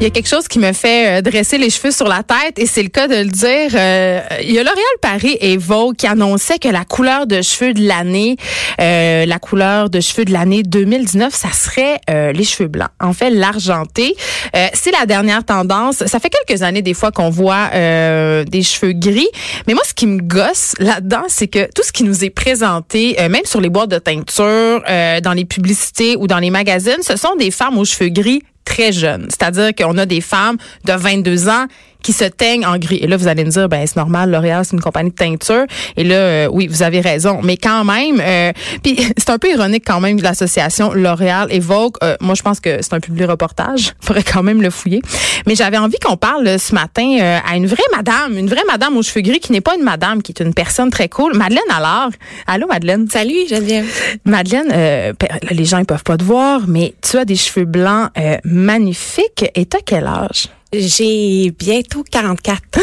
Il y a quelque chose qui me fait euh, dresser les cheveux sur la tête et c'est le cas de le dire. Euh, il y a L'Oréal Paris et Vogue qui annonçaient que la couleur de cheveux de l'année, euh, la couleur de cheveux de l'année 2019, ça serait euh, les cheveux blancs. En fait, l'argenté. Euh, c'est la dernière tendance. Ça fait quelques années des fois qu'on voit des cheveux gris. Mais moi, ce qui me gosse là-dedans, c'est que tout ce qui nous est présenté, même sur les boîtes de teinture, dans les publicités ou dans les magazines, ce sont des femmes aux cheveux gris très jeunes. C'est-à-dire qu'on a des femmes de 22 ans qui se teignent en gris. Et là, vous allez me dire, ben c'est normal, L'Oréal, c'est une compagnie de teinture. Et là, euh, oui, vous avez raison. Mais quand même, euh, puis c'est un peu ironique quand même de l'association L'Oréal et Vogue. Euh, moi, je pense que c'est un public reportage. faudrait quand même le fouiller. Mais j'avais envie qu'on parle euh, ce matin euh, à une vraie madame, une vraie madame aux cheveux gris qui n'est pas une madame, qui est une personne très cool. Madeleine alors. Allô, Madeleine? Salut Geneviève. Madeleine, euh, ben, là, les gens ils peuvent pas te voir, mais tu as des cheveux blancs euh, magnifiques. Et t'as quel âge? J'ai bientôt 44.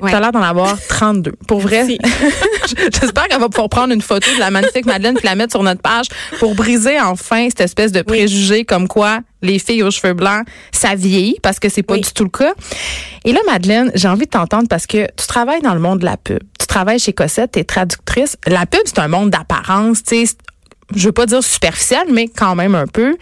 Ouais. T'as l'air d'en avoir 32. Pour vrai, j'espère qu'elle va pouvoir prendre une photo de la magnifique Madeleine puis la mettre sur notre page pour briser enfin cette espèce de préjugé comme quoi les filles aux cheveux blancs, ça vieillit parce que c'est pas Oui. du tout le cas. Et là, Madeleine, j'ai envie de t'entendre parce que tu travailles dans le monde de la pub. Tu travailles chez Cossette, t'es traductrice. La pub, c'est un monde d'apparence, tu sais. Je veux pas dire superficiel, mais quand même un peu.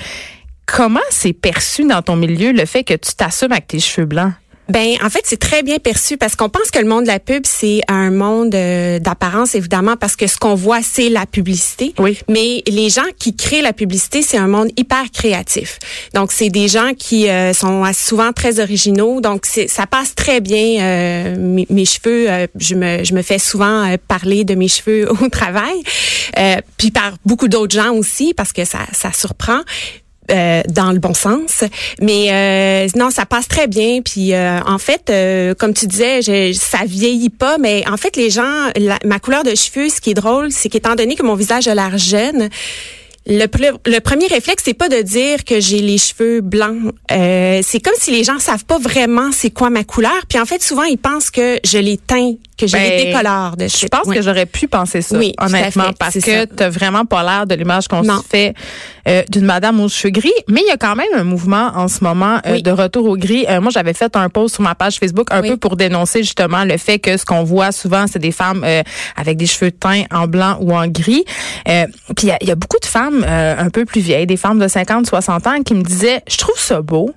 Comment c'est perçu dans ton milieu le fait que tu t'assumes avec tes cheveux blancs? Ben, en fait, c'est très bien perçu parce qu'on pense que le monde de la pub, c'est un monde euh, d'apparence, évidemment, parce que ce qu'on voit, c'est la publicité. Oui. Mais les gens qui créent la publicité, c'est un monde hyper créatif. Donc, c'est des gens qui euh, sont souvent très originaux. Donc, ça passe très bien. euh, mes, mes cheveux, euh, je me, je me fais souvent parler de mes cheveux au travail, euh, puis par beaucoup d'autres gens aussi, parce que ça, ça surprend. Euh, dans le bon sens. Mais euh, non, ça passe très bien. Puis euh, en fait, euh, comme tu disais, je, ça vieillit pas. Mais en fait, les gens, ma couleur de cheveux, ce qui est drôle, c'est qu'étant donné que mon visage a l'air jeune. Le, le premier réflexe, c'est pas de dire que j'ai les cheveux blancs. Euh, c'est comme si les gens savent pas vraiment c'est quoi ma couleur. Puis en fait, souvent ils pensent que je les teins, que j'ai Ben, les décolores de Je pense que j'aurais pu penser ça, Oui, honnêtement, parce que t'as vraiment pas l'air de l'image qu'on se fait euh, d'une madame aux cheveux gris. Mais il y a quand même un mouvement en ce moment euh, Oui. de retour au gris. Euh, moi, j'avais fait un post sur ma page Facebook un peu pour dénoncer justement le fait que ce qu'on voit souvent, c'est des femmes avec des cheveux teints en blanc ou en gris. Puis il y a- il y, a beaucoup de femmes un peu plus vieilles, des femmes de 50, 60 ans, qui me disaient, je trouve ça beau.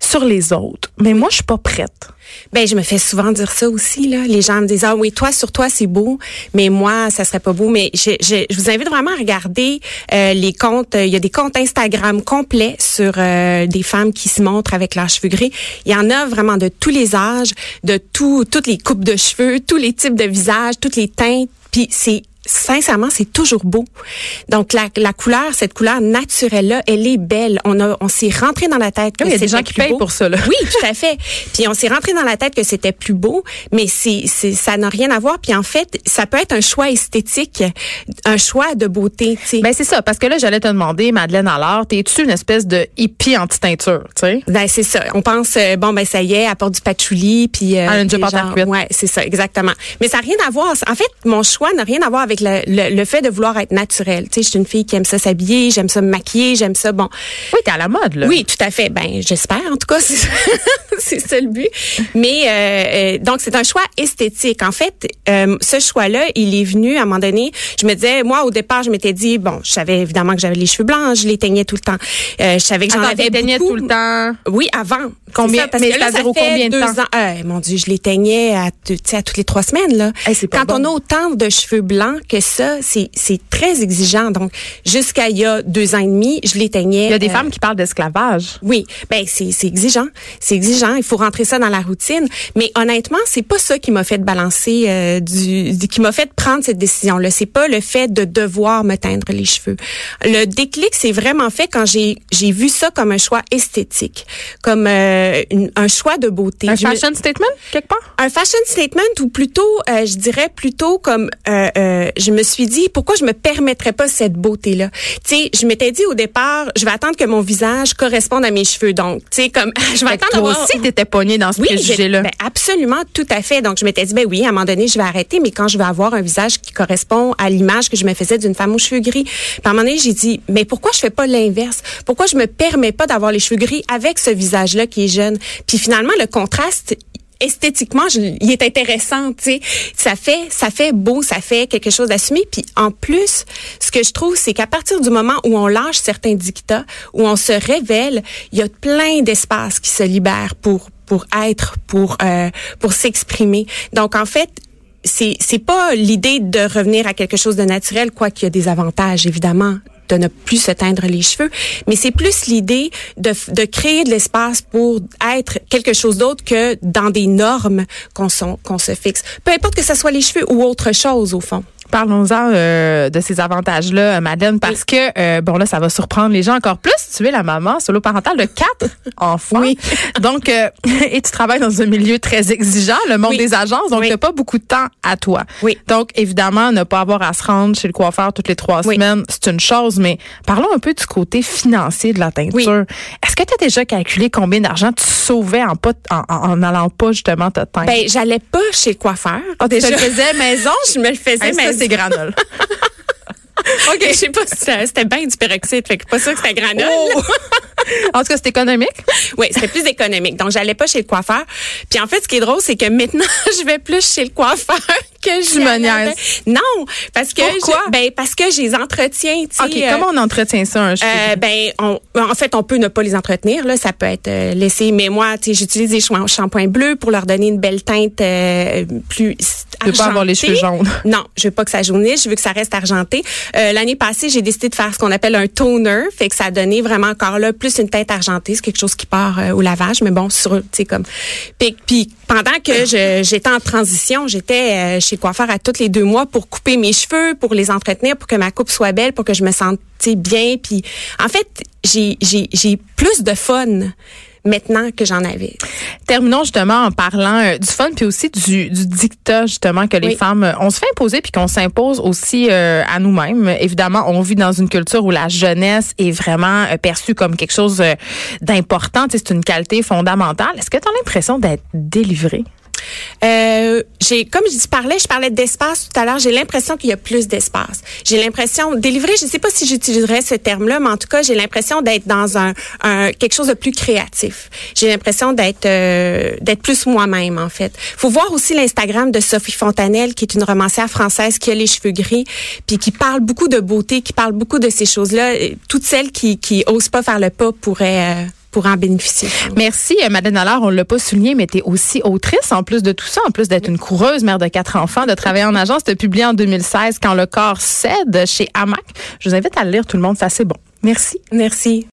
Sur les autres, mais moi, je suis pas prête. Ben, je me fais souvent dire ça aussi, là. Les gens me disent, ah oui, toi, sur toi, c'est beau, mais moi, ça serait pas beau. Mais je, je, je vous invite vraiment à regarder euh, les comptes. Il y a des comptes Instagram complets sur euh, des femmes qui se montrent avec leurs cheveux gris. Il y en a vraiment de tous les âges, de tout, toutes les coupes de cheveux, tous les types de visages, toutes les teintes. Puis c'est sincèrement, c'est toujours beau. Donc la, la couleur, cette couleur naturelle là, elle est belle. On a, on s'est rentré dans la tête que Il y a des gens qui payent beau. pour ça, là. Oui, tout à fait. Puis on s'est rentré dans la tête que c'était plus beau, mais c'est, c'est ça n'a rien à voir. Puis en fait, ça peut être un choix esthétique, un choix de beauté. tu sais. Ben c'est ça, parce que là, j'allais te demander, Madeleine, alors, t'es-tu une espèce de hippie anti-teinture, tu sais? Ben, c'est ça. On pense euh, bon ben ça y est, elle porte du patchouli puis euh, Elle a une cuite. Ouais, c'est ça exactement. Mais ça n'a rien à voir. En fait, mon choix n'a rien à voir avec le, le, le fait de vouloir être naturelle. Tu sais, je suis une fille qui aime ça s'habiller, j'aime ça me maquiller, j'aime ça bon. Oui, t'es à la mode, là. Oui, tout à fait. Ben, j'espère. En tout cas, c'est ça, le but. Mais euh, euh, donc, c'est un choix esthétique. En fait, euh, ce choix-là, il est venu à un moment donné. Je me disais, moi, au départ, je m'étais dit, bon, je savais évidemment que j'avais les cheveux blancs, je les teignais tout le temps. Euh, je savais que j'en avais beaucoup. tout le temps. Oui, avant. Combien- ça, parce mais que là, ça fait combien de deux temps? ans. Euh, mon Dieu, je les teignais à, à toutes les trois semaines là. Hey, c'est pas Quand bon. on a autant de cheveux blancs, que ça, c'est c'est très exigeant. Donc, jusqu'à il y a deux ans et demi, je l'éteignais. Il y a des euh, femmes qui parlent d'esclavage. oui, ben c'est c'est exigeant, c'est exigeant. Il faut rentrer ça dans la routine. Mais honnêtement, c'est pas ça qui m'a fait balancer euh, du, du- qui m'a fait prendre cette décision. là C'est pas le fait de devoir me teindre les cheveux. Le déclic, c'est vraiment fait quand j'ai j'ai vu ça comme un choix esthétique, comme euh, une- un choix de beauté. Un Je me- fashion statement, quelque part? un fashion statement ou plutôt, euh, je dirais plutôt comme, euh, euh, je me suis dit, pourquoi je me permettrais pas cette beauté-là? Tu sais, je m'étais dit au départ, je vais attendre que mon visage corresponde à mes cheveux. Donc, tu sais, comme, je vais Fait attendre toi d'avoir- aussi, t'étais pognée dans ce oui, préjugé-là. ben, absolument, tout à fait. Donc, je m'étais dit, ben oui, à un moment donné, je vais arrêter, mais quand je vais avoir un visage qui correspond à l'image que je me faisais d'une femme aux cheveux gris. Puis à un moment donné, j'ai dit, mais pourquoi je fais pas l'inverse? Pourquoi je me permets pas d'avoir les cheveux gris avec ce visage-là qui est jeune? Puis finalement, le contraste, esthétiquement, je- il est intéressant, tu sais. Ça fait, ça fait beau, ça fait quelque chose d'assumé. Puis en plus, ce que je trouve, c'est qu'à partir du moment où on lâche certains dictats, où on se révèle, il y a plein d'espaces qui se libèrent pour pour être, pour euh, pour s'exprimer. Donc en fait, c'est c'est pas l'idée de revenir à quelque chose de naturel, quoi qu'il y a des avantages évidemment de ne plus se teindre les cheveux, mais c'est plus l'idée de, de créer de l'espace pour être quelque chose d'autre que dans des normes qu'on se fixe. Peu importe que ce soit les cheveux ou autre chose au fond. Parlons-en euh, de ces avantages-là, Madeleine, parce que, euh, bon, là, ça va surprendre les gens encore plus. Tu es la maman solo parentale de quatre enfants. Oui. Donc, euh, et tu travailles dans un milieu très exigeant, le monde Oui. des agences, donc Oui. tu n'as pas beaucoup de temps à toi. Oui. Donc, évidemment, ne pas avoir à se rendre chez le coiffeur toutes les trois Oui. semaines, c'est une chose, mais parlons un peu du côté financier de la teinture. Est-ce que tu as déjà calculé combien d'argent tu sauvais en pas en, en, allant pas justement te teindre? Ben, j'allais pas chez le coiffeur. Ah, tu te le faisais maison? je me le faisais maison. C'est granole. OK, je sais pas si c'était c'était bien du peroxyde, fait que pas sûr que c'était granole. Oh! en tout cas, c'est économique. Oui, c'était plus économique. Donc, j'allais pas chez le coiffeur. Puis en fait, ce qui est drôle, c'est que maintenant, je vais plus chez le coiffeur que je me. Non, parce que Pourquoi? je- ben parce que je les entretiens. OK, euh, comment on entretient ça, un cheveu? euh, ben, on, en fait, on peut ne pas les entretenir. Là, ça peut être euh, laissé. Mais moi, tu sais, j'utilise des shampo- shampoings bleus pour leur donner une belle teinte euh, plus. Tu veux pas avoir les cheveux jaunes. Non, je veux pas que ça jaunisse. Je veux que ça reste argenté. Euh, L'année passée, j'ai décidé de faire ce qu'on appelle un toner, fait que ça a donné vraiment encore là plus une teinte argentée. C'est quelque chose qui part euh, au lavage, mais bon, sur, comme. Puis, puis pendant que j'étais en transition, j'étais euh, chez coiffeur à tous les deux mois pour couper mes cheveux, pour les entretenir, pour que ma coupe soit belle, pour que je me sente bien. Puis en fait, j'ai plus de fun maintenant que j'en avais. Terminons justement en parlant euh, du fun puis aussi du, du dictat justement que les Oui. femmes euh, on se fait imposer puis qu'on s'impose aussi euh, à nous-mêmes. Évidemment, on vit dans une culture où la jeunesse est vraiment perçue comme quelque chose d'important. C'est une qualité fondamentale. Est-ce que tu as l'impression d'être délivrée? Euh, j'ai, comme je parlais, je parlais d'espace tout à l'heure. J'ai l'impression qu'il y a plus d'espace. J'ai l'impression délivrer. Je ne sais pas si j'utiliserais ce terme-là, mais en tout cas, j'ai l'impression d'être dans un, un quelque chose de plus créatif. J'ai l'impression d'être euh, d'être plus moi-même en fait. Faut voir aussi l'Instagram de Sophie Fontanelle, qui est une romancière française qui a les cheveux gris, puis qui parle beaucoup de beauté, qui parle beaucoup de ces choses-là. Toutes celles qui qui osent pas faire le pas pourraient euh, pourraient en bénéficier. Merci, euh, Madeleine Allard. On l'a pas souligné, mais tu es aussi autrice en plus de tout ça, en plus d'être une coureuse, mère de quatre enfants, de travailler en agence. Tu as publié en 2016 Quand le corps cède chez Hamac. Je vous invite à le lire, tout le monde. C'est assez bon. Merci. Merci.